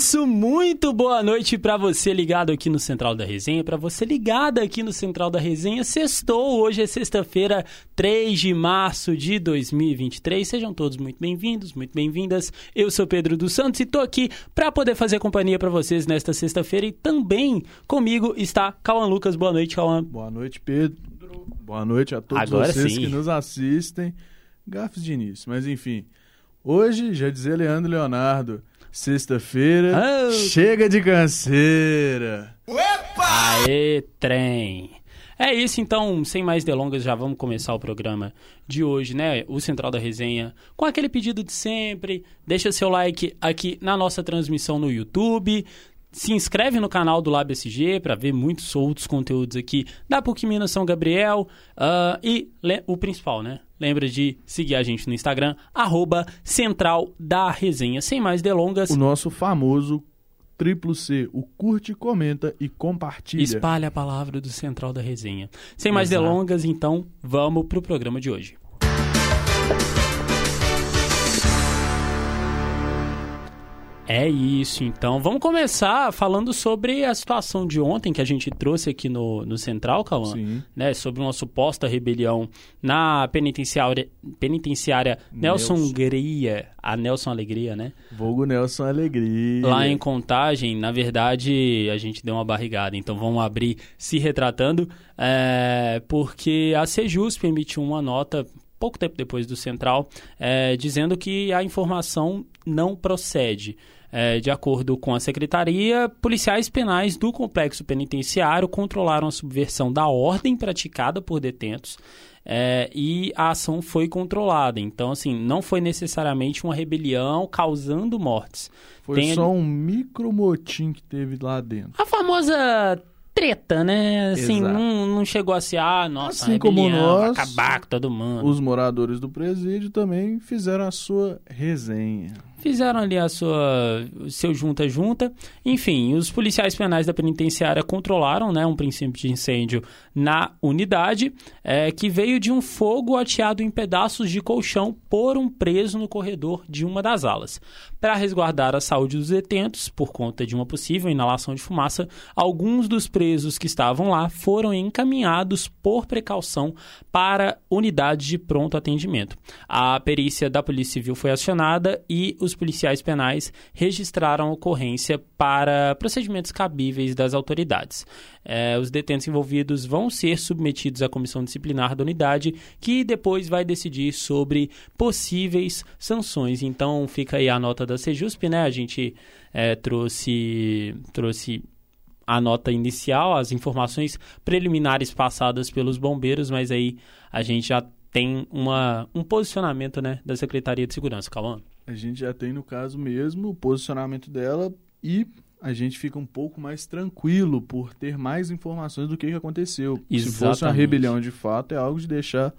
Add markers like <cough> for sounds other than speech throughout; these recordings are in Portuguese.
isso, muito boa noite para você ligado aqui no Central da Resenha, para você ligada aqui no Central da Resenha. Sextou, hoje é sexta-feira, 3 de março de 2023. Sejam todos muito bem-vindos, muito bem-vindas. Eu sou Pedro dos Santos e tô aqui para poder fazer companhia para vocês nesta sexta-feira e também comigo está Cauã Lucas. Boa noite, Cauã. Boa noite, Pedro. Boa noite a todos Agora vocês sim. que nos assistem. Gafes de início, mas enfim. Hoje, já dizia Leandro Leonardo, sexta-feira, Ah. chega de canseira. Aê, trem! É isso, então, sem mais delongas, já vamos começar o programa de hoje, né? O Central da Resenha, com aquele pedido de sempre. Deixa seu like aqui na nossa transmissão no YouTube. Se inscreve no canal do Lab SG para ver muitos outros conteúdos aqui da PUC Minas São Gabriel. Ah, e o principal, né? Lembra de seguir a gente no Instagram, arroba Central da Resenha. Sem mais delongas, O nosso famoso triplo C, o curte, comenta e compartilha. Espalhe a palavra do Central da Resenha. Sem mais Exato. delongas, então, vamos pro programa de hoje. É isso, então. Vamos começar falando sobre a situação de ontem que a gente trouxe aqui no, no Central, Cauã. Né, sobre uma suposta rebelião na penitenciária, penitenciária Nelson Nelson. Hungria, a Nelson Alegria, né? Vulgo Nelson Alegria. Lá em Contagem, na verdade, a gente deu uma barrigada, então vamos abrir se retratando, é, porque a Sejusp emitiu uma nota pouco tempo depois do Central, é, dizendo que a informação não procede. É, de acordo com a secretaria, policiais penais do complexo penitenciário controlaram a subversão da ordem praticada por detentos é, e a ação foi controlada. Então, assim, não foi necessariamente uma rebelião causando mortes. Foi Tem só um micro motim que teve lá dentro. A famosa treta, né? Assim, não, não chegou a ser, ah, nossa, Assim como rebelião, nós, acabar com todo mundo. Os moradores do presídio também fizeram a sua resenha. Fizeram ali a sua seu junta-junta. Enfim, os policiais penais da penitenciária controlaram né, um princípio de incêndio na unidade, é, que veio de um fogo ateado em pedaços de colchão por um preso no corredor de uma das alas. Para resguardar a saúde dos detentos, por conta de uma possível inalação de fumaça, alguns dos presos que estavam lá foram encaminhados por precaução para unidades de pronto atendimento. A perícia da Polícia Civil foi acionada e os policiais penais registraram ocorrência para procedimentos cabíveis das autoridades. É, os detentos envolvidos vão ser submetidos à comissão disciplinar da unidade, que depois vai decidir sobre possíveis sanções. Então fica aí a nota da Sejusp, né? A gente é, trouxe, trouxe a nota inicial, as informações preliminares passadas pelos bombeiros, mas aí a gente já tem uma, um posicionamento né, da Secretaria de Segurança. Calma. A gente já tem, no caso mesmo, o posicionamento dela e a gente fica um pouco mais tranquilo por ter mais informações do que, que aconteceu. Se fosse uma Exatamente. rebelião de fato, é algo de deixar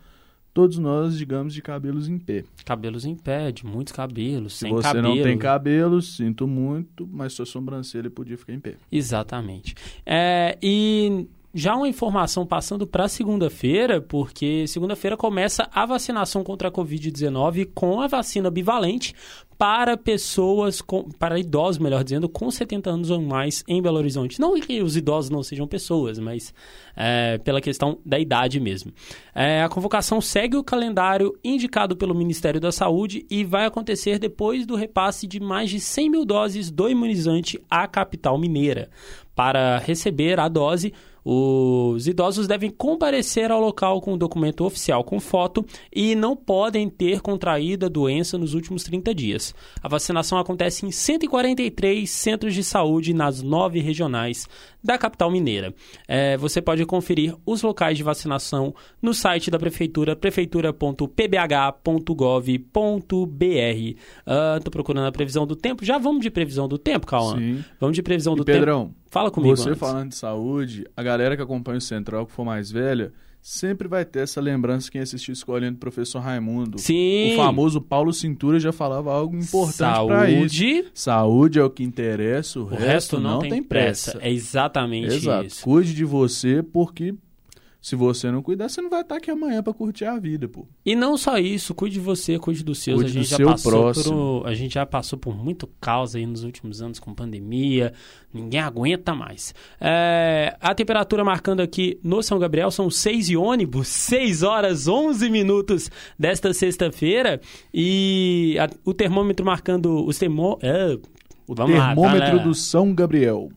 todos nós, digamos, de cabelos em pé. Cabelos em pé, de muitos cabelos, Se sem você cabelo. não tem cabelo, sinto muito, mas sua sobrancelha podia ficar em pé. Exatamente. É, e já uma informação passando para segunda-feira, porque segunda-feira começa a vacinação contra a Covid-19 com a vacina bivalente para pessoas, com, para idosos, melhor dizendo, com 70 anos ou mais em Belo Horizonte. Não que os idosos não sejam pessoas, mas é, pela questão da idade mesmo. É, a convocação segue o calendário indicado pelo Ministério da Saúde e vai acontecer depois do repasse de mais de 100 mil doses do imunizante à capital mineira. Para receber a dose, os idosos devem comparecer ao local com o documento oficial com foto e não podem ter contraído a doença nos últimos 30 dias. A vacinação acontece em 143 centros de saúde nas nove regionais da capital mineira. É, você pode conferir os locais de vacinação no site da prefeitura, prefeitura.pbh.gov.br. Ah, tô procurando a previsão do tempo. Já vamos de previsão do tempo, Cauã? Sim. Vamos de previsão E do tempo. Pedrão, Fala comigo você antes. falando de saúde, a galera que acompanha o Central, que for mais velha, sempre vai ter essa lembrança quem assistiu escolhendo o professor Raimundo. Sim. O famoso Paulo Cintura já falava algo importante pra isso. Saúde, Saúde é o que interessa, o, o resto não, tem pressa. É exatamente Exato. isso. Cuide de você, porque Se você não cuidar, você não vai estar aqui amanhã para curtir a vida, pô. E não só isso, cuide de você, cuide dos seus. Cuide a gente já seu passou próximo. por a gente já passou por muito caos aí nos últimos anos com pandemia. Ninguém aguenta mais. É, a temperatura marcando aqui no São Gabriel são 6 e ônibus, 6 horas 11 minutos desta sexta-feira e a- o termômetro marcando os termô é, O Vamos lá, termômetro galera. do São Gabriel.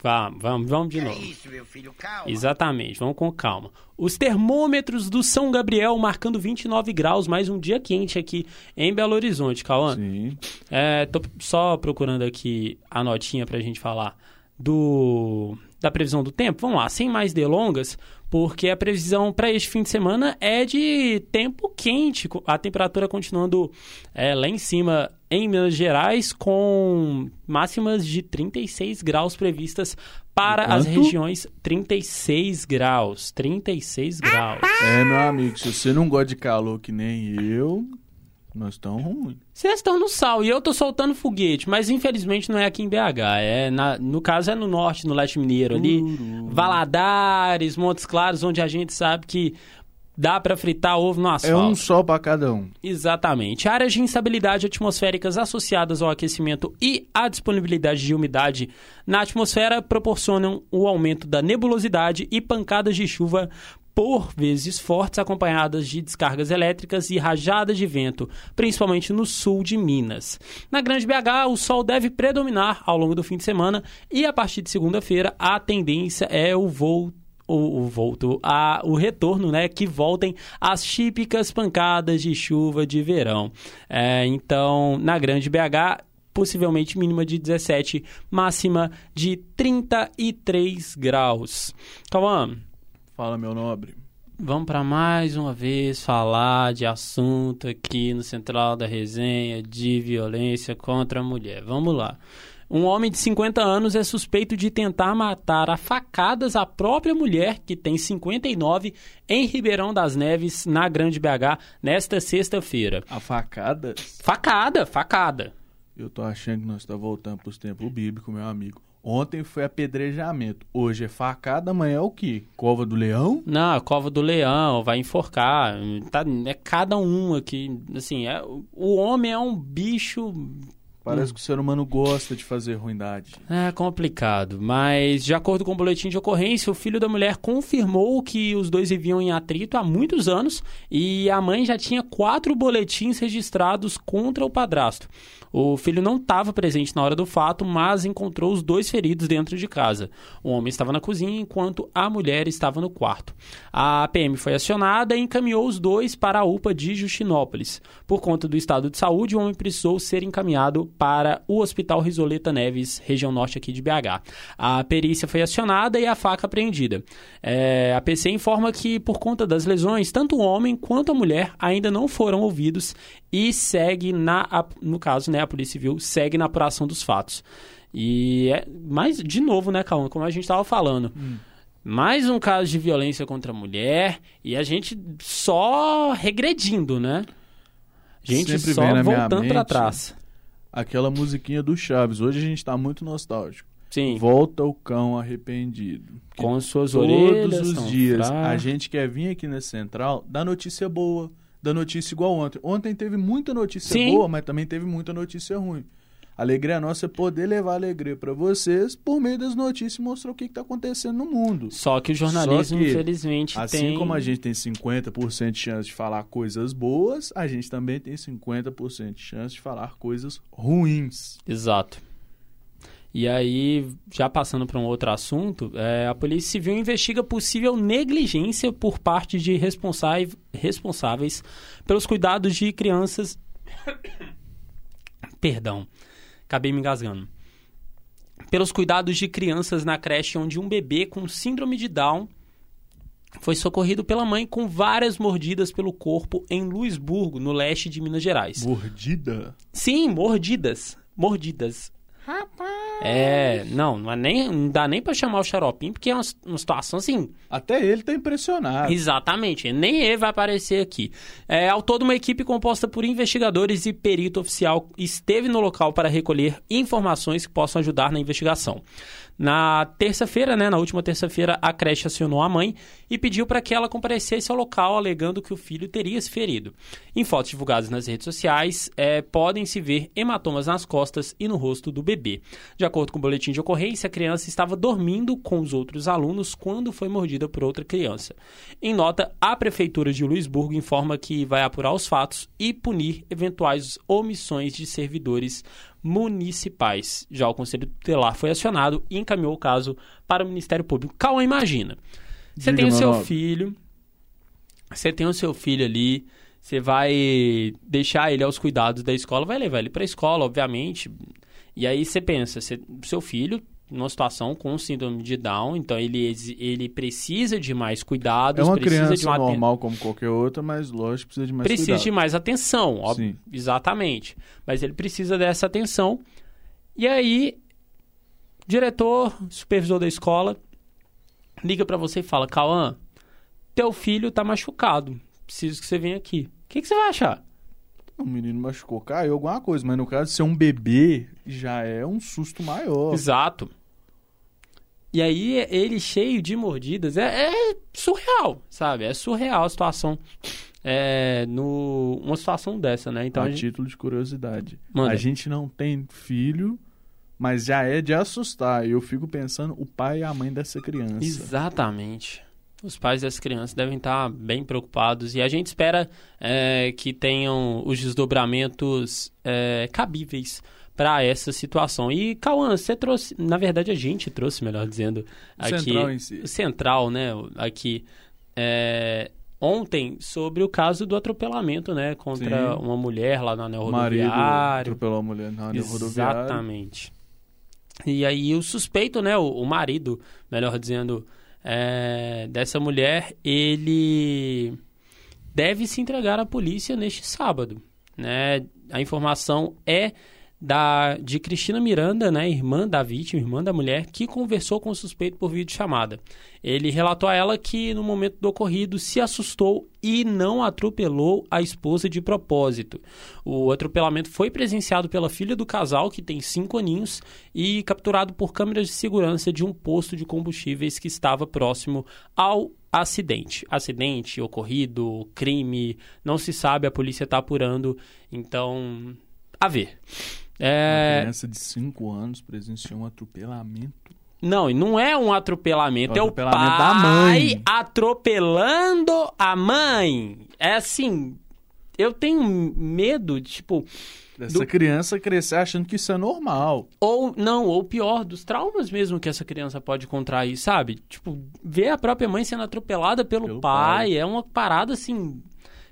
Vamos, vamos, vamos de É novo. isso, meu filho, calma. Exatamente, vamos com calma. Os termômetros do São Gabriel marcando 29 graus, mais um dia quente aqui em Belo Horizonte, Cauã. Sim. É, tô só procurando aqui a notinha pra gente falar do da previsão do tempo. Vamos lá, sem mais delongas, porque a previsão para este fim de semana é de tempo quente, a temperatura continuando é, lá em cima em Minas Gerais, com máximas de 36 graus previstas para as Quanto? regiões 36 graus, 36 graus. É, meu amigo, se você não gosta de calor que nem eu, nós estamos ruins. Vocês estão no sal e eu tô soltando foguete, mas infelizmente não é aqui em BH. É na- no caso é no norte, no leste mineiro, ali. Valadares, Montes Claros, onde a gente sabe que dá pra fritar ovo no É asfalto. um sol para cada um. Exatamente. Áreas de instabilidade atmosféricas associadas ao aquecimento e à disponibilidade de umidade na atmosfera proporcionam o aumento da nebulosidade e pancadas de chuva por vezes fortes, acompanhadas de descargas elétricas e rajadas de vento, principalmente no sul de Minas. Na Grande BH, o sol deve predominar ao longo do fim de semana e a partir de segunda-feira a tendência é o voo o, o volto, a, o retorno, né? Que voltem as típicas pancadas de chuva de verão. É, então, na grande BH, possivelmente mínima de 17, máxima de 33 graus. Cauã, Fala, meu nobre. vamos para mais uma vez falar de assunto aqui no Central da Resenha de violência contra a mulher. Vamos lá. Um homem de 50 anos é suspeito de tentar matar a facadas a própria mulher, que tem 59, em Ribeirão das Neves, na Grande BH, nesta sexta-feira. A facada, Facada, facada. eu tô achando que nós estamos voltando para os tempos bíblicos, meu amigo. Ontem foi apedrejamento. Hoje é facada, amanhã é o quê? Cova do leão? Não, a cova do leão, vai enforcar. Tá, é cada um aqui. Assim, é, o homem é um bicho Parece que o ser humano gosta de fazer ruindade. É complicado, mas de acordo com o boletim de ocorrência, o filho da mulher confirmou que os dois viviam em atrito há muitos anos e a mãe já tinha quatro boletins registrados contra o padrasto. O filho não estava presente na hora do fato, mas encontrou os dois feridos dentro de casa. O homem estava na cozinha enquanto a mulher estava no quarto. A PM foi acionada e encaminhou os dois para a UPA de Justinópolis. Por conta do estado de saúde, o homem precisou ser encaminhado para o Hospital Risoleta Neves, região norte aqui de BH. A perícia foi acionada e a faca apreendida. É, a PC informa que, por conta das lesões, tanto o homem quanto a mulher ainda não foram ouvidos e segue na, no caso, né, a Polícia Civil segue na apuração dos fatos. E é, mas de novo, né, Calma, como a gente estava falando, mais um caso de violência contra a mulher e a gente só regredindo, né? A gente Sempre só voltando para trás. Aquela musiquinha do Chaves. Hoje a gente tá muito nostálgico. Sim, Volta o cão arrependido. Com suas Todos orelhas. os tão dias a gente quer vir aqui na central dar notícia boa, dar notícia igual ontem. Ontem teve muita notícia Sim. boa, mas também teve muita notícia ruim. A alegria nossa é poder levar alegria para vocês por meio das notícias e mostrar o que está acontecendo no mundo. Só que o jornalismo, que, infelizmente, Assim tem... como a gente tem 50% de chance de falar coisas boas, a gente também tem 50% de chance de falar coisas ruins. Exato. E aí, já passando para um outro assunto, é, a Polícia Civil investiga possível negligência por parte de responsáveis, responsáveis pelos cuidados de crianças. <coughs> Perdão, acabei me engasgando. Pelos cuidados de crianças na creche onde um bebê com síndrome de Down foi socorrido pela mãe com várias mordidas pelo corpo em Luisburgo, no leste de Minas Gerais. Mordida? Sim, mordidas. Mordidas. Rapaz. É, não, não, é nem, não dá nem pra chamar o xaropinho, porque é uma, uma situação assim. Até ele tá impressionado. Exatamente, nem ele vai aparecer aqui. É, ao todo, uma equipe composta por investigadores e perito oficial esteve no local para recolher informações que possam ajudar na investigação. Na terça-feira, né, na última terça-feira, a creche acionou a mãe e pediu para que ela comparecesse ao local, alegando que o filho teria se ferido. Em fotos divulgadas nas redes sociais, é, podem se ver hematomas nas costas e no rosto do bebê. De acordo com o boletim de ocorrência, a criança estava dormindo com os outros alunos quando foi mordida por outra criança. Em nota, a Prefeitura de Luisburgo informa que vai apurar os fatos e punir eventuais omissões de servidores municipais. Já o Conselho Tutelar foi acionado e encaminhou o caso para o Ministério Público. Calma, imagina. Você tem o seu filho, você tem o seu filho ali, você vai deixar ele aos cuidados da escola, vai levar ele para a escola, obviamente. E aí você pensa, você, seu filho numa situação com síndrome de Down, então ele, ele precisa de mais cuidados. É uma criança de uma normal como qualquer outra, mas lógico precisa de mais Precisa cuidado. de mais atenção, óbvio, exatamente. Mas ele precisa dessa atenção. E aí, diretor, supervisor da escola, liga para você e fala, Cauã, teu filho tá machucado, preciso que você venha aqui. O que, que você vai achar? O menino machucou, caiu alguma coisa, mas no caso de ser um bebê, já é um susto maior. Exato. E aí, ele cheio de mordidas, é, é surreal, sabe? É surreal a situação. É, no, uma situação dessa, né? Então, a, a gente... título de curiosidade. Manda. A gente não tem filho, mas já é de assustar. E eu fico pensando o pai e a mãe dessa criança. Exatamente. Os pais dessas crianças devem estar bem preocupados e a gente espera é, que tenham os desdobramentos é, cabíveis para essa situação. E, Cauã, você trouxe, na verdade a gente trouxe, melhor dizendo, O aqui, central em si. central, né, aqui, é, ontem, sobre o caso do atropelamento, né, contra Sim. uma mulher lá na anel O marido rodoviário. atropelou a mulher na rodoviária. Exatamente. E aí o suspeito, né, o, o marido, melhor dizendo, é, dessa mulher, ele deve se entregar à polícia neste sábado, né? A informação é da de Cristina Miranda, né, irmã da vítima, irmã da mulher, que conversou com o suspeito por videochamada. Ele relatou a ela que no momento do ocorrido se assustou e não atropelou a esposa de propósito. O atropelamento foi presenciado pela filha do casal, que tem cinco aninhos, e capturado por câmeras de segurança de um posto de combustíveis que estava próximo ao acidente. Acidente, ocorrido, crime, não se sabe, a polícia está apurando, então, a ver. Uma É, criança de 5 anos presenciou um atropelamento. não, e não é um atropelamento, É é o o atropelamento pai da mãe. atropelando a mãe. É assim, eu tenho medo, tipo, Dessa Do- criança crescer achando que isso é normal. ou não, ou pior, dos traumas mesmo que essa criança pode contrair, sabe? Tipo, ver a própria mãe sendo atropelada pelo, Pelo pai, pai. é uma parada assim.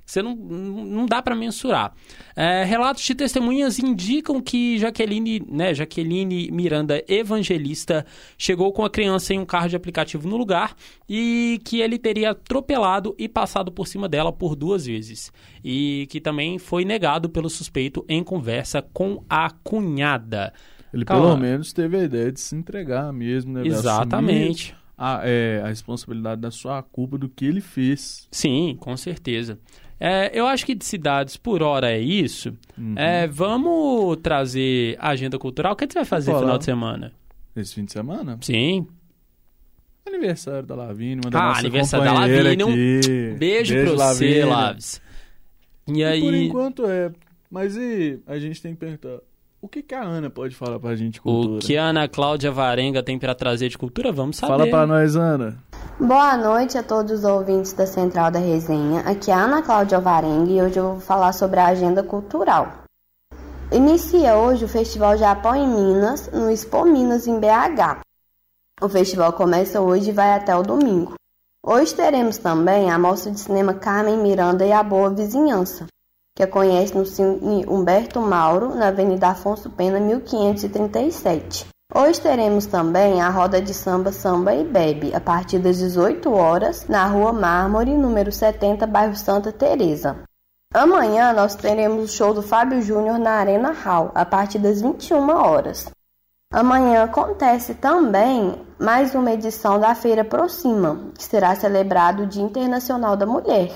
Você não, não dá pra mensurar. É, relatos de testemunhas indicam que Jaqueline, né, Jaqueline Miranda Evangelista chegou com a criança em um carro de aplicativo no lugar e que ele teria atropelado e passado por cima dela por duas vezes. E que também foi negado pelo suspeito em conversa com a cunhada. Ele Calma. pelo menos teve a ideia de se entregar mesmo, né? Exatamente. assumir A, é, a responsabilidade da sua culpa do que ele fez. Sim, com certeza. É, eu acho que de cidades por hora é isso. Uhum. É, vamos trazer agenda cultural. O que você vai fazer no final de semana? Esse fim de semana? Sim. Aniversário da Lavínia, uma da Ah, nossa aniversário da Lavínia, um aqui. Beijo, pra você. Laves. E E aí. por enquanto é. Mas e a gente tem que perguntar, o que, que a Ana pode falar pra gente de cultura? O que a Ana Cláudia Varenga tem pra trazer de cultura? Vamos saber. Fala pra nós, Ana. Boa noite a todos os ouvintes da Central da Resenha. Aqui é a Ana Cláudia Alvarenga e hoje eu vou falar sobre a agenda cultural. Inicia hoje o Festival Japão em Minas, no Expo Minas em BH. O festival começa hoje e vai até o domingo. Hoje teremos também a mostra de cinema Carmen Miranda e a Boa Vizinhança, que acontece no Cine Humberto Mauro, na Avenida Afonso Pena, 1537. Hoje teremos também a roda de samba Samba e Bebe, a partir das 18 horas, na Rua Mármore, número 70, bairro Santa Teresa. Amanhã nós teremos o show do Fábio Júnior na Arena Hall, a partir das 21 horas. Amanhã acontece também mais uma edição da Feira Proxima, que será celebrado o Dia Internacional da Mulher.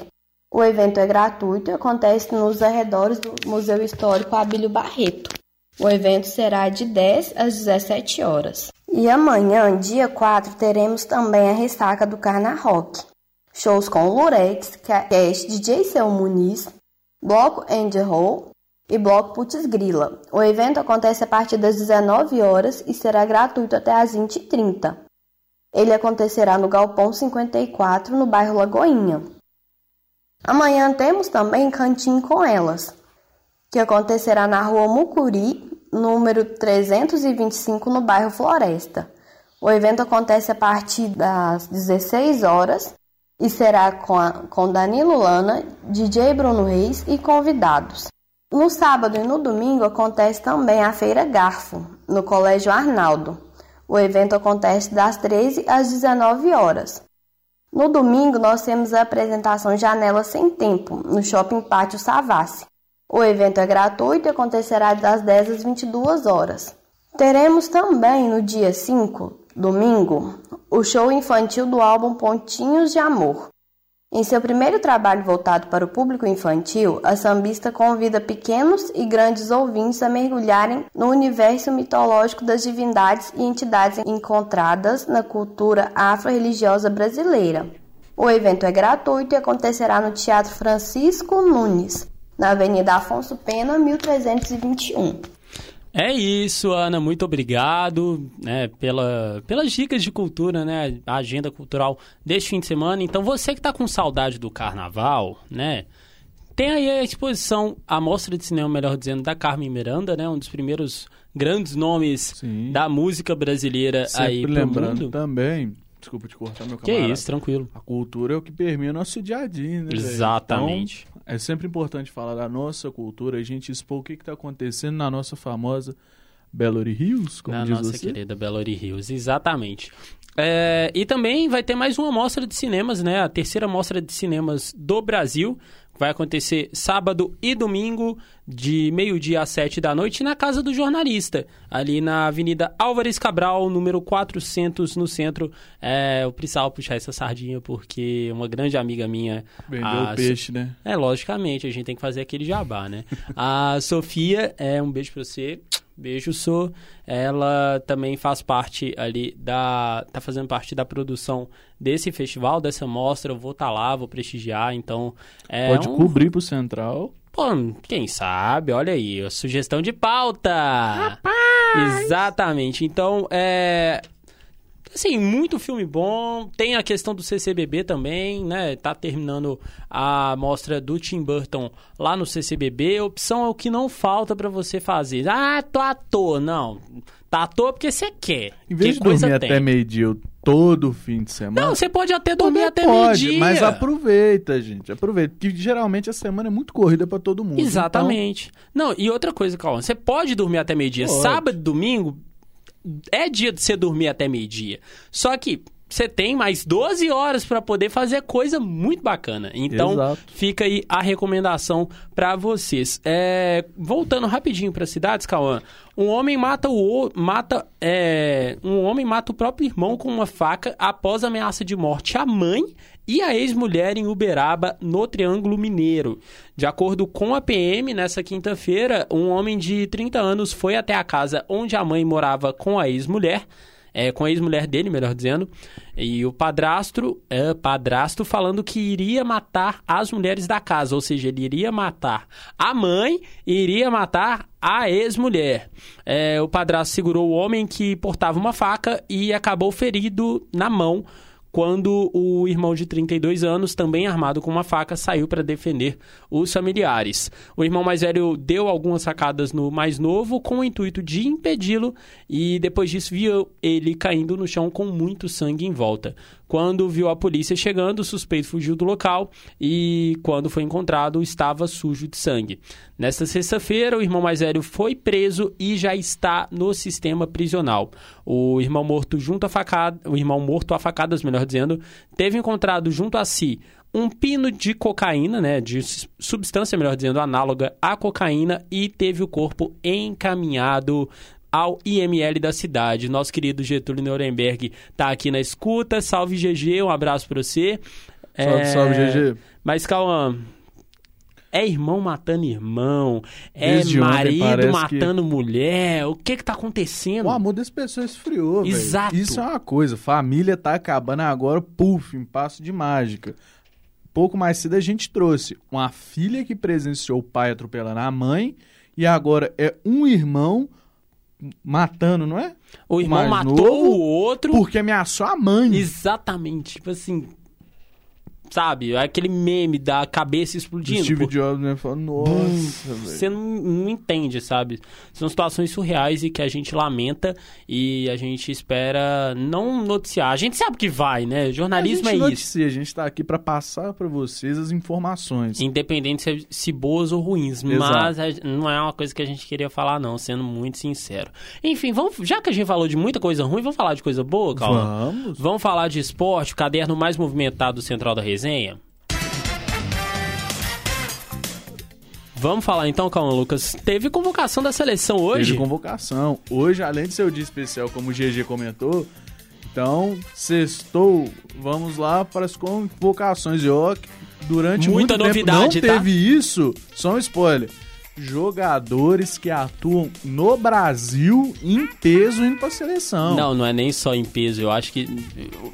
O evento é gratuito e acontece nos arredores do Museu Histórico Abílio Barreto. O evento será de 10 às 17 horas. E amanhã, dia 4, teremos também a ressaca do Carna Rock. Shows com Lurex, Cast, DJ Seu Muniz, Bloco Angel Hall e Bloco Putz Grila. O evento acontece a partir das 19 horas e será gratuito até às 20h30. Ele acontecerá no Galpão 54, no bairro Lagoinha. Amanhã temos também Cantinho com Elas, que acontecerá na rua Mucuri, número 325, no bairro Floresta. O evento acontece a partir das 16 horas e será com, a, com Danilo Lana, DJ Bruno Reis e convidados. No sábado e no domingo acontece também a Feira Garfo, no Colégio Arnaldo. O evento acontece das 13 às 19 horas. No domingo, nós temos a apresentação Janela Sem Tempo, no Shopping Pátio Savassi. O evento é gratuito e acontecerá das 10 às 22 horas. Teremos também no dia 5, domingo, o show infantil do álbum Pontinhos de Amor. Em seu primeiro trabalho voltado para o público infantil, a sambista convida pequenos e grandes ouvintes a mergulharem no universo mitológico das divindades e entidades encontradas na cultura afro-religiosa brasileira. O evento é gratuito e acontecerá no Teatro Francisco Nunes, na Avenida Afonso Pena, 1321. É isso, Ana. Muito obrigado né, pela, pelas dicas de cultura, né? A agenda cultural deste fim de semana. Então, você que está com saudade do carnaval, né? Tem aí a exposição, a Mostra de Cinema, melhor dizendo, da Carmen Miranda, né? Um dos primeiros grandes nomes Sim. da música brasileira Sempre aí pro lembrando mundo. também, desculpa te cortar, meu camarada. Que isso, tranquilo. A cultura é o que permeia o nosso dia a dia, né? Exatamente. É sempre importante falar da nossa cultura, a gente expor o que está acontecendo na nossa famosa Belo Hills, como na diz nossa você. querida Belo Hills, exatamente. É, e também vai ter mais uma mostra de cinemas, né? A terceira mostra de cinemas do Brasil. Vai acontecer sábado e domingo, de meio-dia às sete da noite, na Casa do Jornalista, ali na Avenida Álvares Cabral, número 400, no centro. É, eu precisava puxar essa sardinha porque uma grande amiga minha. Vendeu a o peixe, né? É, logicamente, a gente tem que fazer aquele jabá, né? a <laughs> Sofia, é, um beijo pra você. Beijo, Sou. Ela também faz parte ali da. tá fazendo parte da produção desse festival, dessa mostra. Eu vou estar tá lá, vou prestigiar, então. É Pode um... cobrir pro Central. Pô, quem sabe? Olha aí, sugestão de pauta! Rapaz! Exatamente. Então, é. Assim, muito filme bom. Tem a questão do CCBB também, né? Tá terminando a mostra do Tim Burton lá no CCBB. Opção é o que não falta para você fazer. Ah, tô à toa. Não. Tá à toa porque você quer. Em vez que de dormir até meio-dia todo fim de semana. Não, você pode até dormir até meio-dia. Mas aproveita, gente. Aproveita. Porque geralmente a semana é muito corrida para todo mundo. Exatamente. Então... Não, e outra coisa, Calma, você pode dormir até meio-dia. Sábado e domingo, é dia de você dormir até meio-dia. Só que você tem mais 12 horas para poder fazer coisa muito bacana. Então, Exato. fica aí a recomendação para vocês. É, voltando rapidinho para cidades, Cauã. Um homem mata o mata é, um homem mata o próprio irmão com uma faca após ameaça de morte à mãe e a ex-mulher em Uberaba, no Triângulo Mineiro. De acordo com a PM, nessa quinta-feira, um homem de 30 anos foi até a casa onde a mãe morava com a ex-mulher é, com a ex-mulher dele, melhor dizendo, e o padrasto, é, padrasto falando que iria matar as mulheres da casa, ou seja, ele iria matar a mãe e iria matar a ex-mulher. É, o padrasto segurou o homem que portava uma faca e acabou ferido na mão quando o irmão de 32 anos, também armado com uma faca, saiu para defender os familiares. O irmão mais velho deu algumas sacadas no mais novo com o intuito de impedi-lo e depois disso viu ele caindo no chão com muito sangue em volta. Quando viu a polícia chegando, o suspeito fugiu do local e, quando foi encontrado, estava sujo de sangue. Nesta sexta-feira, o irmão mais velho foi preso e já está no sistema prisional. O irmão morto junto a facada, o irmão morto a facadas, melhor dizendo, teve encontrado junto a si um pino de cocaína, né, de substância, melhor dizendo, análoga à cocaína e teve o corpo encaminhado ao IML da cidade. Nosso querido Getúlio Nuremberg está aqui na escuta. Salve GG, um abraço para você. Salve, é... salve GG. Mas calma. É irmão matando irmão, é Desde marido matando que... mulher. O que que tá acontecendo? O amor das pessoas esfriou, velho. Exato. Isso é uma coisa. Família tá acabando agora, puf, em passo de mágica. Pouco mais cedo a gente trouxe uma filha que presenciou o pai atropelando a mãe e agora é um irmão matando, não é? O irmão matou o outro porque ameaçou a mãe. Exatamente. Tipo assim, sabe? Aquele meme da cabeça explodindo. O Steve pô. Jobs né, fala, nossa, Você não, não, entende, sabe? São situações surreais e que a gente lamenta e a gente espera não noticiar. A gente sabe que vai, né? Jornalismo é noticia, isso. A gente tá aqui para passar para vocês as informações. Independente se, se boas ou ruins. Exato. Mas não é uma coisa que a gente queria falar, não, sendo muito sincero. Enfim, vamos, já que a gente falou de muita coisa ruim, vamos falar de coisa boa, Calma? Vamos. Vamos falar de esporte, o caderno mais movimentado do Central da Resenha resenha? Vamos falar então, calma, Lucas. Teve convocação da seleção hoje? Teve convocação. Hoje, além de ser o dia especial, como o GG comentou, então, sextou, vamos lá para as convocações. E ó, durante Muita muito novidade, tempo não tá? teve isso. Só um spoiler jogadores que atuam no Brasil em peso indo pra seleção. Não, não é nem só em peso. Eu acho que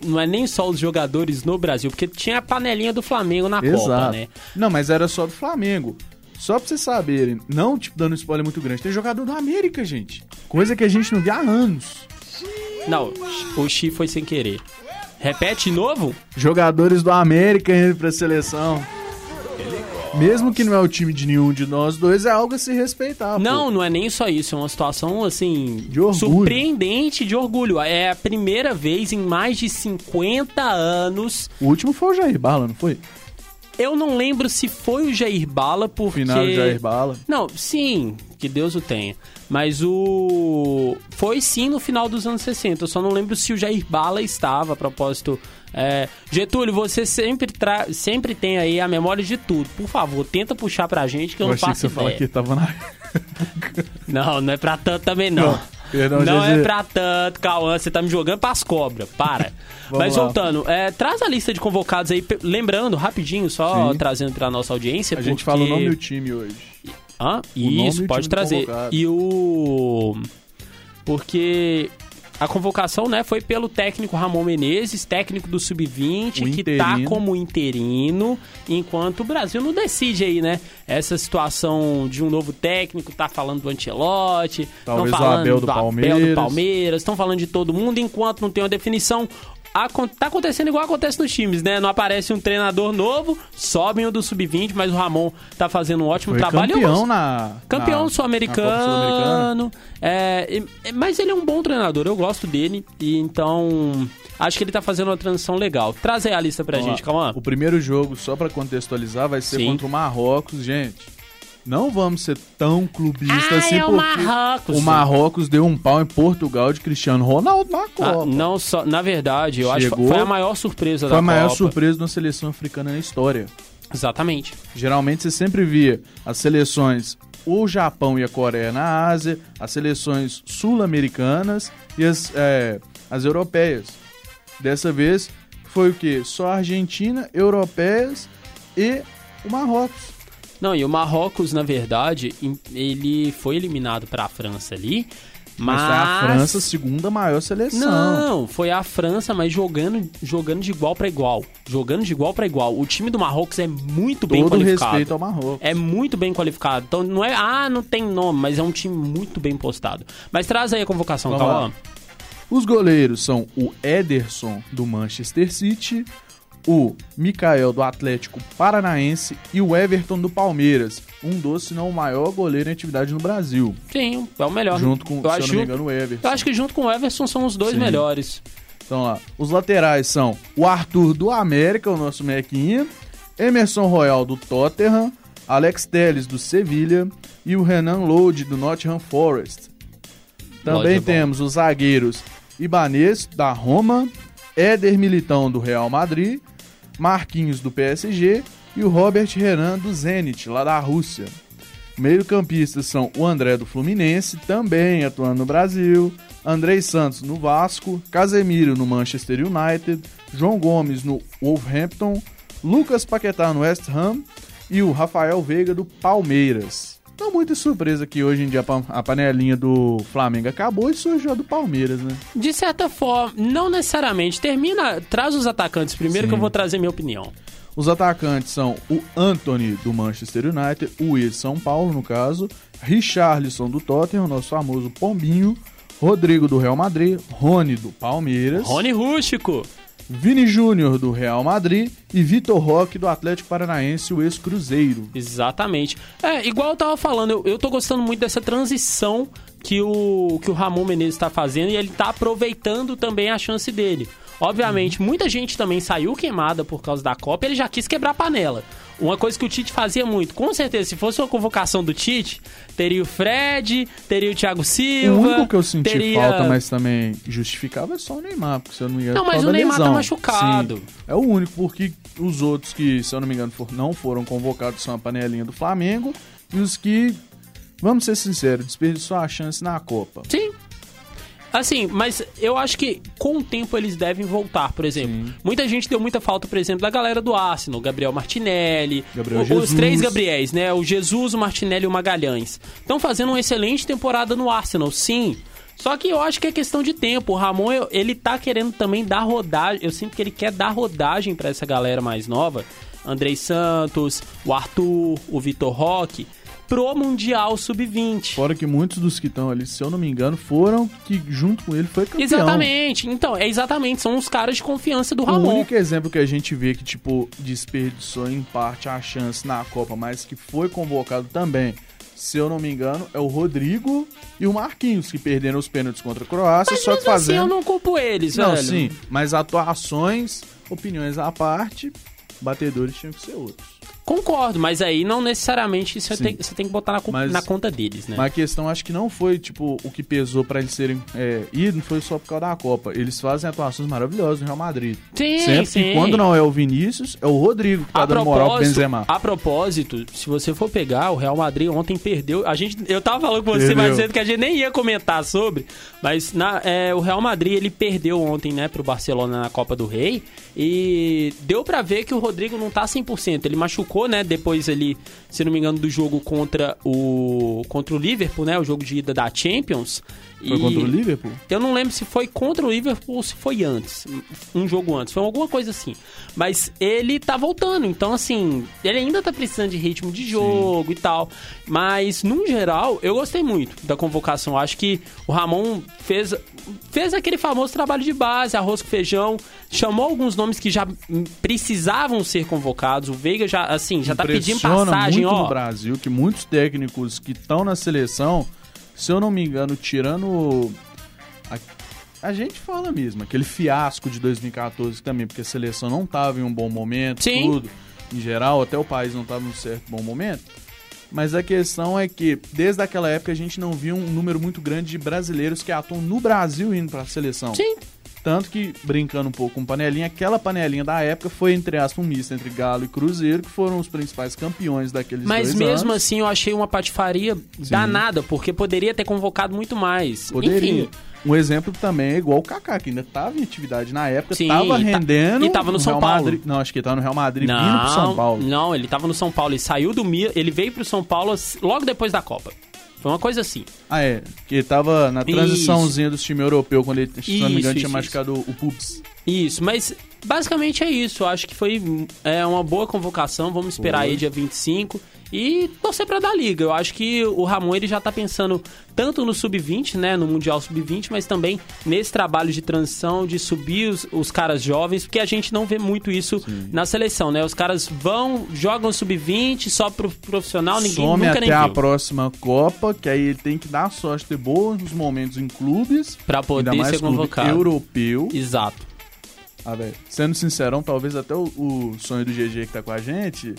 não é nem só os jogadores no Brasil, porque tinha a panelinha do Flamengo na Exato. Copa, né? Não, mas era só do Flamengo. Só pra vocês saberem, não tipo dando spoiler muito grande, tem jogador do América, gente. Coisa que a gente não vê há anos. Não, o Xi foi sem querer. Repete de novo? Jogadores do América indo pra seleção. Mesmo que não é o time de nenhum de nós dois, é algo a se respeitar. Não, pô. não é nem só isso. É uma situação, assim, de orgulho. surpreendente de orgulho. É a primeira vez em mais de 50 anos. O último foi o Jair Bala, não foi? Eu não lembro se foi o Jair Bala, porque. Final do Jair Bala. Não, sim, que Deus o tenha. Mas o. Foi sim no final dos anos 60. Eu só não lembro se o Jair Bala estava, a propósito é, Getúlio, você sempre, tra... sempre tem aí a memória de tudo. Por favor, tenta puxar pra gente que eu, eu não faço que você ideia. Que tava na... <laughs> não, não é pra tanto também não. Não, Perdão, não é pra tanto, Cauã, você tá me jogando pras cobras, para. <laughs> Mas lá. voltando, é, traz a lista de convocados aí, lembrando, rapidinho, só Sim. trazendo pra nossa audiência. A porque... gente fala o nome do time hoje. Hã? O Isso, pode trazer. Convocado. E o. Porque a convocação, né, foi pelo técnico Ramon Menezes, técnico do Sub-20, que está como interino, enquanto o Brasil não decide aí, né? Essa situação de um novo técnico, tá falando do Ancelotti, estão falando do, Abel do Palmeiras, estão falando de todo mundo, enquanto não tem uma definição, tá acontecendo igual acontece nos times, né? Não aparece um treinador novo, sobem o do sub-20, mas o Ramon tá fazendo um ótimo Foi trabalho. Campeão na campeão sul-americano. É, mas ele é um bom treinador, eu gosto dele e então acho que ele tá fazendo uma transição legal. Traz aí a lista pra Vamos gente, calma. O primeiro jogo, só para contextualizar, vai ser Sim. contra o Marrocos, gente não vamos ser tão clubistas ah, assim, é o Marrocos. O Marrocos deu um pau em Portugal de Cristiano Ronaldo na ah, Copa. Ah, não só, na verdade, eu Chegou, acho que foi a maior surpresa da Copa. Foi a maior surpresa da seleção africana na história. Exatamente. Geralmente você sempre via as seleções o Japão e a Coreia na Ásia, as seleções sul-americanas e as, é, as europeias. Dessa vez foi o que? Só a Argentina, europeias e o Marrocos. Não, e o Marrocos, na verdade, ele foi eliminado para a França ali. Mas... mas foi a França, segunda maior seleção. Não, foi a França, mas jogando, jogando de igual para igual. Jogando de igual para igual. O time do Marrocos é muito Todo bem qualificado. Todo respeito ao Marrocos. É muito bem qualificado. Então não é, ah, não tem nome, mas é um time muito bem postado. Mas traz aí a convocação, Calma. Os goleiros são o Ederson do Manchester City, o Mikael do Atlético Paranaense e o Everton do Palmeiras. Um dos, se não o maior goleiro em atividade no Brasil. Sim, é o melhor. Junto com, eu acho, não me engano, o Everton. Eu acho que junto com o Everton são os dois Sim. melhores. Então lá, os laterais são o Arthur do América, o nosso mequinha, Emerson Royal do Tottenham, Alex Telles do Sevilha e o Renan Lode do Nottingham Forest. Também é temos os zagueiros Ibanês da Roma, Éder Militão do Real Madrid Marquinhos do PSG e o Robert Renan do Zenit, lá da Rússia. Meio-campistas são o André do Fluminense, também atuando no Brasil, Andrei Santos no Vasco, Casemiro no Manchester United, João Gomes no Wolverhampton, Lucas Paquetá no West Ham, e o Rafael Veiga do Palmeiras. Não muita surpresa que hoje em dia a panelinha do Flamengo acabou e surgiu a do Palmeiras, né? De certa forma, não necessariamente. Termina, traz os atacantes primeiro Sim. que eu vou trazer minha opinião. Os atacantes são o Anthony do Manchester United, o E de São Paulo, no caso, Richarlison do Tottenham, nosso famoso Pombinho, Rodrigo do Real Madrid, Rony do Palmeiras, Rony Rústico, Vini Júnior do Real Madrid e Vitor Roque do Atlético Paranaense, o ex-Cruzeiro. Exatamente. É, igual eu tava falando, eu, eu tô gostando muito dessa transição que o, que o Ramon Menezes está fazendo e ele tá aproveitando também a chance dele. Obviamente, uhum. muita gente também saiu queimada por causa da Copa, ele já quis quebrar a panela. Uma coisa que o Tite fazia muito. Com certeza, se fosse uma convocação do Tite, teria o Fred, teria o Thiago Silva. O único que eu senti teria... falta, mas também justificava é só o Neymar, porque se eu não ia Não, mas o Neymar tá lesão. tá machucado. Sim, é o único, porque os outros que, se eu não me engano, não foram convocados são a panelinha do Flamengo e os que, vamos ser sinceros, desperdiçou a chance na Copa. Sim. Assim, mas eu acho que com o tempo eles devem voltar, por exemplo. Sim. Muita gente deu muita falta, por exemplo, da galera do Arsenal, Gabriel Martinelli, Gabriel o, os três Gabriéis, né? O Jesus, o Martinelli e o Magalhães. Estão fazendo uma excelente temporada no Arsenal, sim. Só que eu acho que é questão de tempo. O Ramon, ele tá querendo também dar rodagem. Eu sinto que ele quer dar rodagem para essa galera mais nova. Andrei Santos, o Arthur, o Vitor Roque pro Mundial Sub-20. Fora que muitos dos que estão ali, se eu não me engano, foram que junto com ele foi campeão. Exatamente. Então, é exatamente, são os caras de confiança do Ramon. O único exemplo que a gente vê que, tipo, desperdiçou em parte a chance na Copa, mas que foi convocado também, se eu não me engano, é o Rodrigo e o Marquinhos, que perderam os pênaltis contra a Croácia, mas só que fazendo... Assim, eu não culpo eles, não, velho. sim, mas atuações, opiniões à parte, batedores tinham que ser outros. Concordo, mas aí não necessariamente você tem, você tem que botar na, mas, na, conta deles, né? Mas a questão acho que não foi, tipo, o que pesou para eles serem é, não foi só por causa da Copa. Eles fazem atuações maravilhosas no Real Madrid. Sim, Sempre sim. que quando não é o Vinícius, é o Rodrigo que tá a dando moral pro Benzema. A propósito, se você for pegar, o Real Madrid ontem perdeu. A gente, eu tava falando com você mais cedo que a gente nem ia comentar sobre, mas na, é, o Real Madrid ele perdeu ontem, né, pro Barcelona na Copa do Rei e deu para ver que o Rodrigo não tá 100%. Ele machucou, né, depois ali, se não me engano, do jogo contra o contra o Liverpool, né, o jogo de ida da Champions. Foi e contra o Liverpool? Eu não lembro se foi contra o Liverpool ou se foi antes. Um jogo antes. Foi alguma coisa assim. Mas ele tá voltando. Então, assim, ele ainda tá precisando de ritmo de jogo Sim. e tal. Mas, num geral, eu gostei muito da convocação. Acho que o Ramon fez, fez aquele famoso trabalho de base, arroz com feijão. Chamou alguns nomes que já precisavam ser convocados. O Veiga já, assim, já tá pedindo passagem, muito ó. no Brasil que muitos técnicos que estão na seleção se eu não me engano, tirando. A, a, gente fala mesmo, aquele fiasco de 2014 também, porque a seleção não estava em um bom momento, Sim. tudo. Em geral, até o país não estava em um certo bom momento. Mas a questão é que, desde aquela época, a gente não viu um número muito grande de brasileiros que atuam no Brasil indo para a seleção. Sim. Tanto que, brincando um pouco com panelinha, aquela panelinha da época foi, entre aspas, um misto entre Galo e Cruzeiro, que foram os principais campeões daqueles Mas mesmo anos. assim eu achei uma patifaria Sim. danada, porque poderia ter convocado muito mais. Poderia. Enfim. Um exemplo também é igual o Kaká, que ainda estava em atividade na época, estava rendendo. E estava no, no São Real Paulo. Madrid. Não, acho que ele estava no Real Madrid não, vindo pro São Paulo. Não, ele estava no São Paulo. Ele saiu do Milan, ele veio pro São Paulo logo depois da Copa. Foi uma coisa assim. Ah, é. Que ele tava na transiçãozinha do time europeu, quando ele, se não me engano, tinha machucado o Pups. Isso, mas basicamente é isso. Eu acho que foi é, uma boa convocação. Vamos esperar Foi. aí dia 25 e torcer para dar liga. Eu acho que o Ramon ele já tá pensando tanto no sub-20, né, no Mundial sub-20, mas também nesse trabalho de transição, de subir os, os caras jovens, porque a gente não vê muito isso Sim. na seleção, né? Os caras vão, jogam sub-20 só pro profissional, ninguém Some nunca até nem a viu. próxima Copa, que aí ele tem que dar sorte, ter bons momentos em clubes, para poder ainda mais ser convocado. europeu. Exato. Ah, velho. Sendo sincerão, talvez até o, o sonho do GG que tá com a gente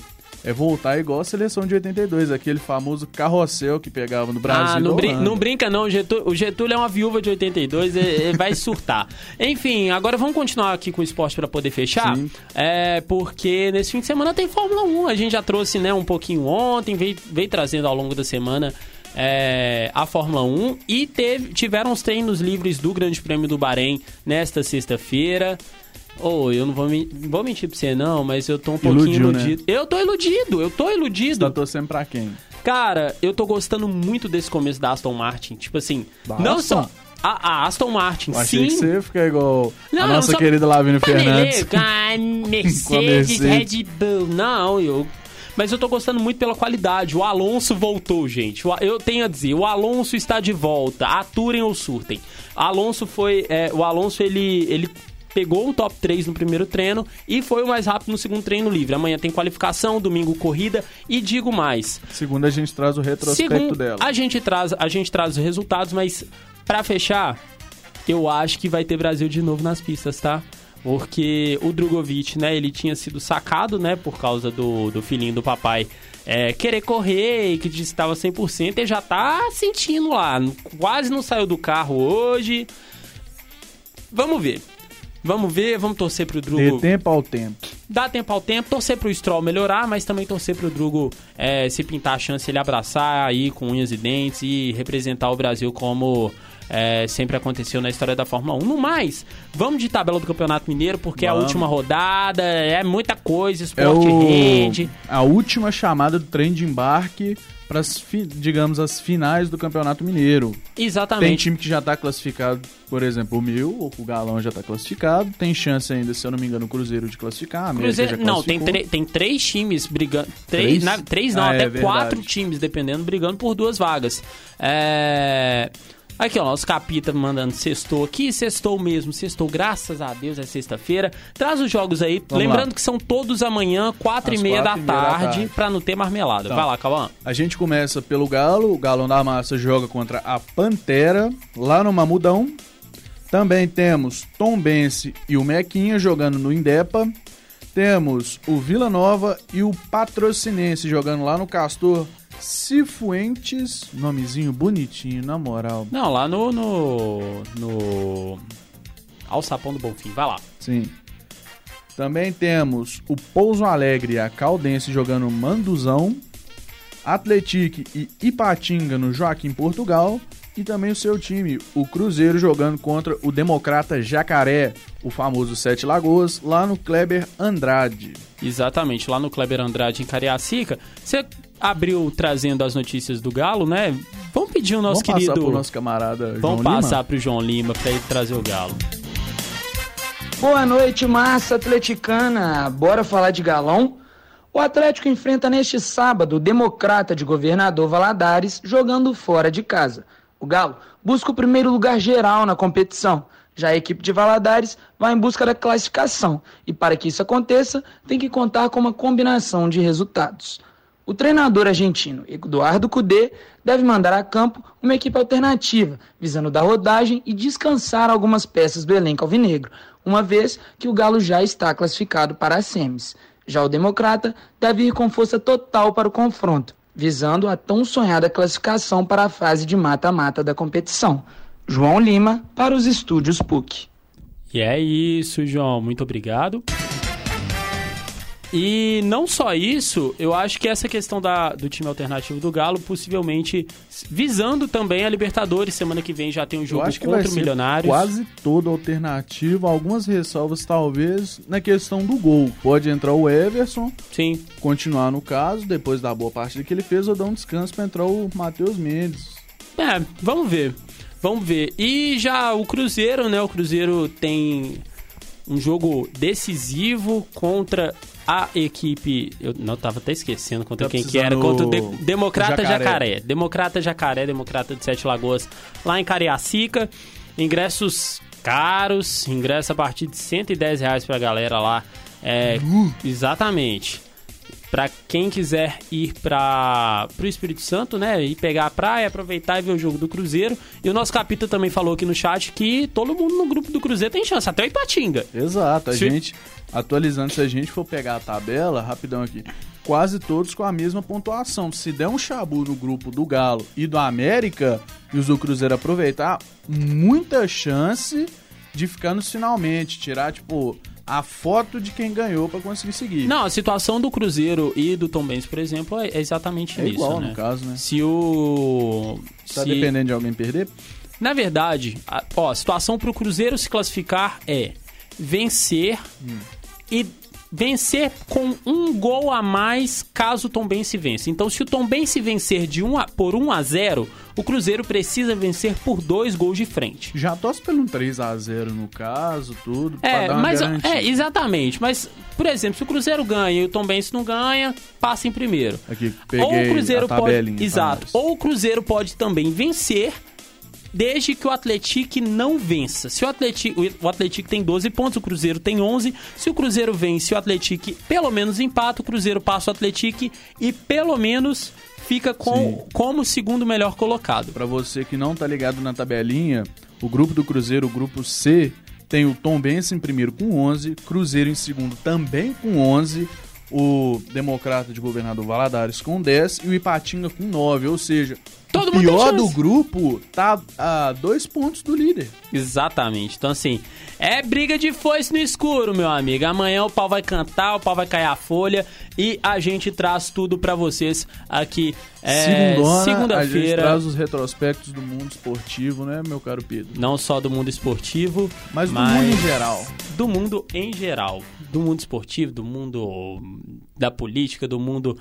é voltar igual a seleção de 82, aquele famoso carrossel que pegava no Brasil. Ah, não, brin não brinca não, o Getúlio, o Getúlio é uma viúva de 82, ele, vai surtar. <laughs> Enfim, agora vamos continuar aqui com o esporte para poder fechar, Sim. é porque nesse fim de semana tem Fórmula 1, a gente já trouxe né, um pouquinho ontem, veio, veio trazendo ao longo da semana é, a Fórmula 1 e teve, tiveram os treinos livres do Grande Prêmio do Bahrein nesta sexta-feira. Ô, eu não vou, men- vou mentir pra você não, mas eu tô um pouquinho Iludiu, né? iludido. Eu tô iludido, eu tô Você iludido. tá torcendo pra quem? Cara, eu tô gostando muito desse começo da Aston Martin. Tipo assim, Da não Aston? só a, a Aston Martin, Eu achei sim. que você ia ficar igual Não, a nossa só- querida Lavínia Fernandes. Mercedes, <laughs> Com a Mercedes. Red Bull. Não, eu. Mas eu tô gostando muito pela qualidade. O Alonso voltou, gente. A- Eu tenho a dizer, o Alonso está de volta. Aturem ou surtem. Alonso foi. é, o Alonso, ele. ele Pegou o top 3 no primeiro treino e foi o mais rápido no segundo treino livre. Amanhã tem qualificação, domingo corrida e digo mais. Segunda a gente traz o retrospecto Segundo, dela. a gente traz, a gente traz os resultados, mas pra fechar, eu acho que vai ter Brasil de novo nas pistas, tá? Porque o Drogovic, né, ele tinha sido sacado, né, por causa do, do filhinho do papai é, querer correr e que disse que estava 100%, ele já tá sentindo lá, quase não saiu do carro hoje. Vamos ver. Vamos ver, vamos torcer pro Dê Drugo tempo ao tempo. dá tempo ao tempo, torcer pro Stroll melhorar, mas também torcer pro Drugo é, se pintar a chance, ele abraçar aí com unhas e dentes e representar o Brasil como é, sempre aconteceu na história da Fórmula 1. No mais, vamos de tabela do Campeonato Mineiro, porque é a Vamos. última rodada, é muita coisa, É esporte o... rede. a última chamada do trem de embarque para digamos, as finais do Campeonato Mineiro. Tem Exatamente. time que já tá classificado, por exemplo, o Mil, o Galão já tá classificado. Tem chance ainda, se eu não me engano, o Cruzeiro de classificar. Cruzeiro, já não, tem, tem três times brigando. Três, Três? na- três não, Ah, até é quatro times, dependendo, brigando por duas vagas. É. Aqui, ó, nosso capita mandando sextou aqui, sextou mesmo, sextou, graças a Deus, é sexta-feira. Traz os jogos aí, Vamos lembrando lá. que são todos amanhã, quatro e meia da quatro e meia da tarde, tarde. pra não ter marmelada. Então. Vai lá, Cauã. A gente começa pelo Galo. O Galão da Massa joga contra a Pantera, lá no Mamudão. Também temos Tom Bense e o Mequinha jogando no Indepa. Temos o Vila Nova e o Patrocinense jogando lá no Castor Cifuentes. Nomezinho bonitinho, na moral. Não, lá no. no. no. Alçapão do Bonfim, vai lá. Sim. Também temos o Pouso Alegre e a Caldense jogando Manduzão. Atletique e Ipatinga no Joaquim Portugal. E também o seu time, o Cruzeiro, jogando contra o Democrata Jacaré, o famoso Sete Lagoas, lá no Kleber Andrade. Exatamente, lá no Kleber Andrade em Cariacica. Você abriu trazendo as notícias do Galo, né? Vamos pedir o nosso Vamos querido. passar pro nosso camarada Vamos João passar Lima? pro João Lima pra ele trazer o Galo. Boa noite, massa atleticana. Bora falar de galão? O Atlético enfrenta neste sábado o Democrata de Governador Valadares jogando fora de casa. O Galo busca o primeiro lugar geral na competição. Já a equipe de Valadares vai em busca da classificação e para que isso aconteça, tem que contar com uma combinação de resultados. O treinador argentino Eduardo Cudê deve mandar a campo uma equipe alternativa, visando dar rodagem e descansar algumas peças do elenco alvinegro, uma vez que o Galo já está classificado para as semis. Já o Democrata deve ir com força total para o confronto, visando a tão sonhada classificação para a fase de mata-mata da competição. João Lima para os estúdios PUC. E é isso, João. Muito obrigado. E não só isso, eu acho que essa questão da, do time alternativo do Galo, possivelmente visando também a Libertadores. Semana que vem já tem um Eu jogo acho que vai contra o ser Milionários. quase todo alternativo. Algumas ressalvas, talvez, na questão do gol. Pode entrar o Everson, Sim. continuar no caso, depois da boa partida que ele fez, ou dar um descanso pra entrar o Matheus Mendes. É, vamos ver. Vamos ver. E já o Cruzeiro, né? O Cruzeiro tem um jogo decisivo contra a equipe. Eu não tava até esquecendo contra Tá quem que era. Contra o De- Democrata Jacaré. Jacaré. Democrata Jacaré, Democrata de Sete Lagoas, lá em Cariacica. Ingressos caros, ingresso a partir de 110 reais pra galera lá. É, exatamente. Pra quem quiser ir para pro Espírito Santo, né, e pegar a praia, aproveitar e ver o jogo do Cruzeiro. E o nosso capita também falou aqui no chat que todo mundo no grupo do Cruzeiro tem chance, até o Ipatinga. Exato, a Se- gente, atualizando, se a gente for pegar a tabela, rapidão aqui, quase todos com a mesma pontuação. Se der um chabu no grupo do Galo e do América, e os do Cruzeiro aproveitar, muita chance de ficar nos finalmente, tirar, tipo, a foto de quem ganhou pra conseguir seguir. Não, a situação do Cruzeiro e do Tom Benz, por exemplo, é exatamente é isso, igual, né? no caso, né? Se o Tá se- dependendo de alguém perder? Na verdade, a, ó, a situação pro Cruzeiro se classificar é vencer e vencer com um gol a mais caso o Tombense vença. Então, se o Tombense vencer de um a, por 1 a 0, o Cruzeiro precisa vencer por dois gols de frente. Já torce pelo 3 a 0 no caso, tudo, É, mas garantia. é exatamente, mas por exemplo, se o Cruzeiro ganha e o Tombense não ganha, passa em primeiro. Aqui, ou o Cruzeiro pode, pra exato. Ou o Cruzeiro pode também vencer desde que o Atlético não vença. Se o Atlético, o Atlético tem 12 pontos, o Cruzeiro tem 11. Se o Cruzeiro vence, o Atlético pelo menos empata, o Cruzeiro passa o Atlético e pelo menos fica com, Sim. como segundo melhor colocado. Pra você que não tá ligado na tabelinha, o grupo do Cruzeiro, o grupo C, tem o Tombense em primeiro com 11, Cruzeiro em segundo também com 11, o Democrata de Governador Valadares com 10 e o Ipatinga com 9, ou seja, Todo o pior do grupo tá a dois pontos do líder. Exatamente. Então, assim, é briga de foice no escuro, meu amigo. Amanhã o pau vai cantar, o pau vai cair a folha e a gente traz tudo pra vocês aqui. É, Segundona, a gente segunda-feira. traz os retrospectos do mundo esportivo, né, meu caro Pedro? Não só do mundo esportivo, Mas do Mas- mundo em geral. do mundo em geral. Do mundo esportivo, do mundo da política, do mundo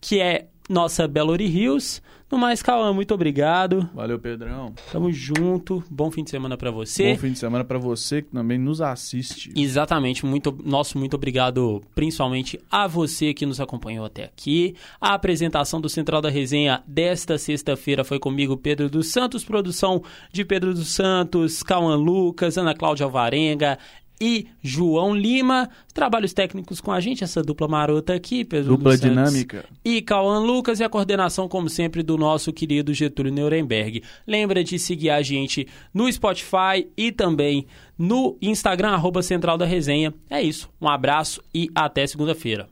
que é nossa Belo Hills. No mais, Cauã, muito obrigado. Valeu, Pedrão. Tamo junto. Bom fim de semana pra você. Bom fim de semana pra você que também nos assiste. Exatamente, muito, nosso muito obrigado principalmente a você que nos acompanhou até aqui. A apresentação do Central da Resenha desta sexta-feira foi comigo, Pedro dos Santos, produção de Pedro dos Santos, Cauã Lucas, Ana Cláudia Alvarenga e João Lima. Trabalhos técnicos com a gente, essa dupla marota aqui, Pedro Dupla Santos dinâmica. e Cauã Lucas e a coordenação, como sempre, do nosso querido Getúlio Nuremberg. Lembra de seguir a gente no Spotify e também no Instagram, arroba Central da Resenha. É isso. Um abraço e até segunda-feira.